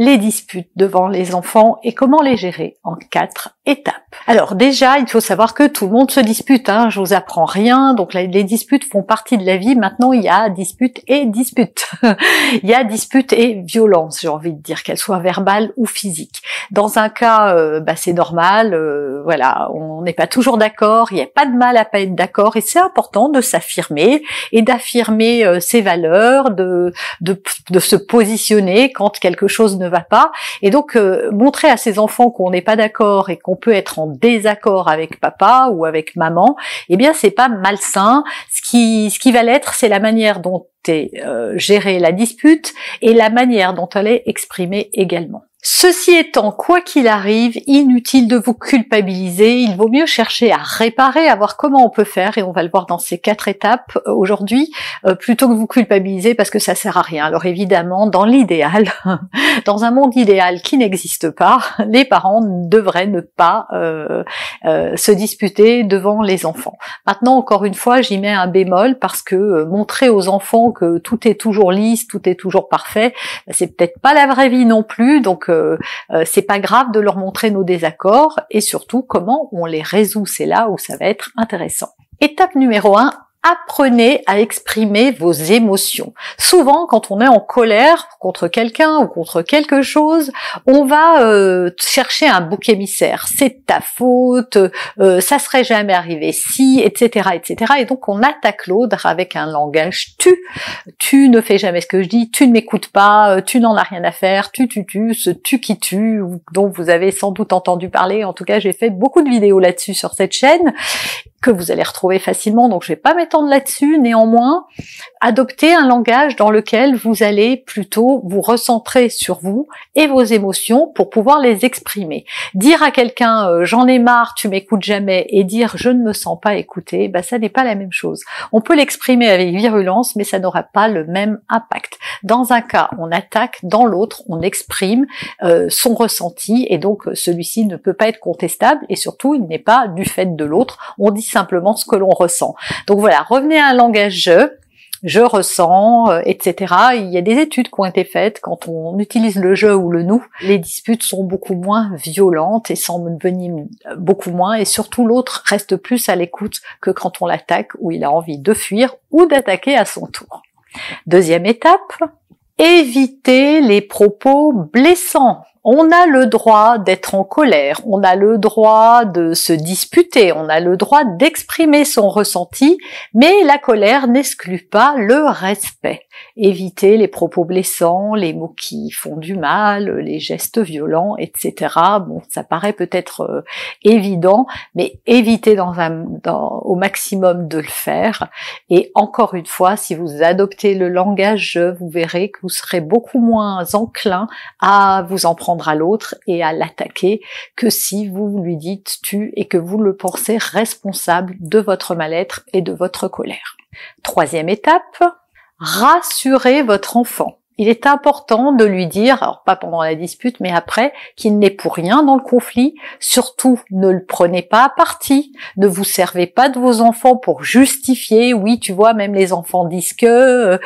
les disputes devant les enfants et comment les gérer en quatre étapes. Alors déjà, il faut savoir que tout le monde se dispute, hein, je vous apprends rien, donc les disputes font partie de la vie. Maintenant, il y a dispute et dispute. il y a dispute et violence, j'ai envie de dire, qu'elle soit verbale ou physique. Dans un cas, euh, bah, c'est normal, euh, voilà, on n'est pas toujours d'accord, il n'y a pas de mal à pas être d'accord, et c'est important de s'affirmer et d'affirmer euh, ses valeurs, de, de, de se positionner quand quelque chose ne va pas. Et donc euh, montrer à ses enfants qu'on n'est pas d'accord et qu'on peut être en désaccord avec papa ou avec maman, eh bien c'est pas malsain. Ce qui ce qui va l'être, c'est la manière dont est euh, gérée la dispute et la manière dont elle est exprimée également. Ceci étant, quoi qu'il arrive, inutile de vous culpabiliser, il vaut mieux chercher à réparer, à voir comment on peut faire, et on va le voir dans ces quatre étapes euh, aujourd'hui, euh, plutôt que vous culpabiliser parce que ça sert à rien. Alors évidemment, dans l'idéal, dans un monde idéal qui n'existe pas, les parents devraient ne pas euh, se disputer devant les enfants. Maintenant, encore une fois, j'y mets un bémol parce que montrer aux enfants que tout est toujours lisse, tout est toujours parfait, c'est peut-être pas la vraie vie non plus, donc euh, c'est pas grave de leur montrer nos désaccords et surtout comment on les résout. C'est là où ça va être intéressant. Étape numéro 1, apprenez à exprimer vos émotions. Souvent, quand on est en colère contre quelqu'un ou contre quelque chose, on va euh, chercher un bouc émissaire. C'est ta faute, euh, ça serait jamais arrivé si, etc., etc. Et donc on attaque l'autre avec un langage tu. Tu ne fais jamais ce que je dis, tu ne m'écoutes pas, tu n'en as rien à faire, tu, tu, tu, ce tu qui tue, dont vous avez sans doute entendu parler. En tout cas, j'ai fait beaucoup de vidéos là-dessus sur cette chaîne que vous allez retrouver facilement, donc je vais pas m'étendre là-dessus. Néanmoins, adoptez un langage dans lequel vous allez plutôt vous recentrer sur vous et vos émotions pour pouvoir les exprimer. Dire à quelqu'un euh, j'en ai marre, tu m'écoutes jamais et dire je ne me sens pas écouté, bah ça n'est pas la même chose. On peut l'exprimer avec virulence, mais ça n'aura pas le même impact. Dans un cas, on attaque, dans l'autre, on exprime euh, son ressenti et donc celui-ci ne peut pas être contestable et surtout il n'est pas du fait de l'autre. On dit simplement ce que l'on ressent. Donc voilà, revenez à un langage je, je ressens, euh, etc. Il y a des études qui ont été faites quand on utilise le je ou le nous, les disputes sont beaucoup moins violentes et semblent venir beaucoup moins et surtout l'autre reste plus à l'écoute que quand on l'attaque ou il a envie de fuir ou d'attaquer à son tour. Deuxième étape, éviter les propos blessants. On a le droit d'être en colère, on a le droit de se disputer, on a le droit d'exprimer son ressenti, mais la colère n'exclut pas le respect. Éviter les propos blessants, les mots qui font du mal, les gestes violents, etc. Bon, ça paraît peut-être euh, évident, mais évitez au maximum de le faire. Et encore une fois, si vous adoptez le langage vous verrez que vous serez beaucoup moins enclin à vous en prendre à l'autre et à l'attaquer que si vous lui dites tu et que vous le pensez responsable de votre mal-être et de votre colère. Troisième étape, rassurez votre enfant il est important de lui dire, alors pas pendant la dispute, mais après, qu'il n'est pour rien dans le conflit. Surtout, ne le prenez pas à partie. Ne vous servez pas de vos enfants pour justifier. Oui, tu vois, même les enfants disent que,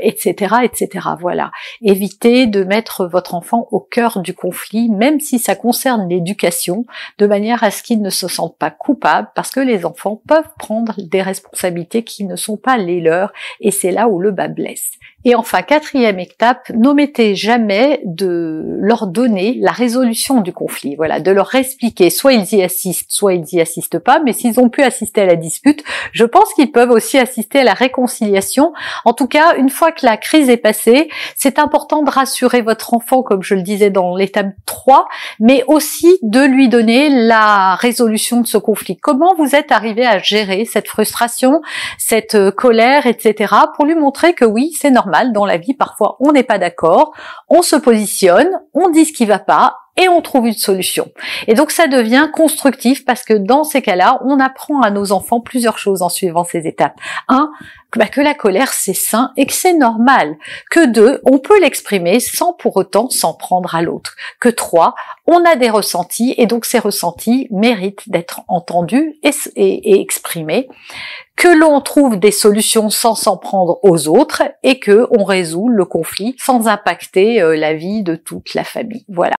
etc., euh, etc. Voilà. Évitez de mettre votre enfant au cœur du conflit, même si ça concerne l'éducation, de manière à ce qu'il ne se sente pas coupable, parce que les enfants peuvent prendre des responsabilités qui ne sont pas les leurs, et c'est là où le bas blesse. Et enfin, quatrième étape, n'omettez jamais de leur donner la résolution du conflit. Voilà, de leur expliquer. Soit ils y assistent, soit ils y assistent pas. Mais s'ils ont pu assister à la dispute, je pense qu'ils peuvent aussi assister à la réconciliation. En tout cas, une fois que la crise est passée, c'est important de rassurer votre enfant, comme je le disais dans l'étape 3, mais aussi de lui donner la résolution de ce conflit. Comment vous êtes arrivé à gérer cette frustration, cette euh, colère, etc. pour lui montrer que oui, c'est normal dans la vie. Parfois, on n'est pas d'accord, on se positionne, on dit ce qui va pas et on trouve une solution. Et donc ça devient constructif parce que dans ces cas-là, on apprend à nos enfants plusieurs choses en suivant ces étapes. Un, bah, que la colère c'est sain et que c'est normal. Que deux, on peut l'exprimer sans pour autant s'en prendre à l'autre. Que trois, on a des ressentis et donc ces ressentis méritent d'être entendus et, exprimés que l'on trouve des solutions sans s'en prendre aux autres et que on résout le conflit sans impacter euh, la vie de toute la famille. Voilà.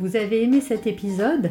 Vous avez aimé cet épisode?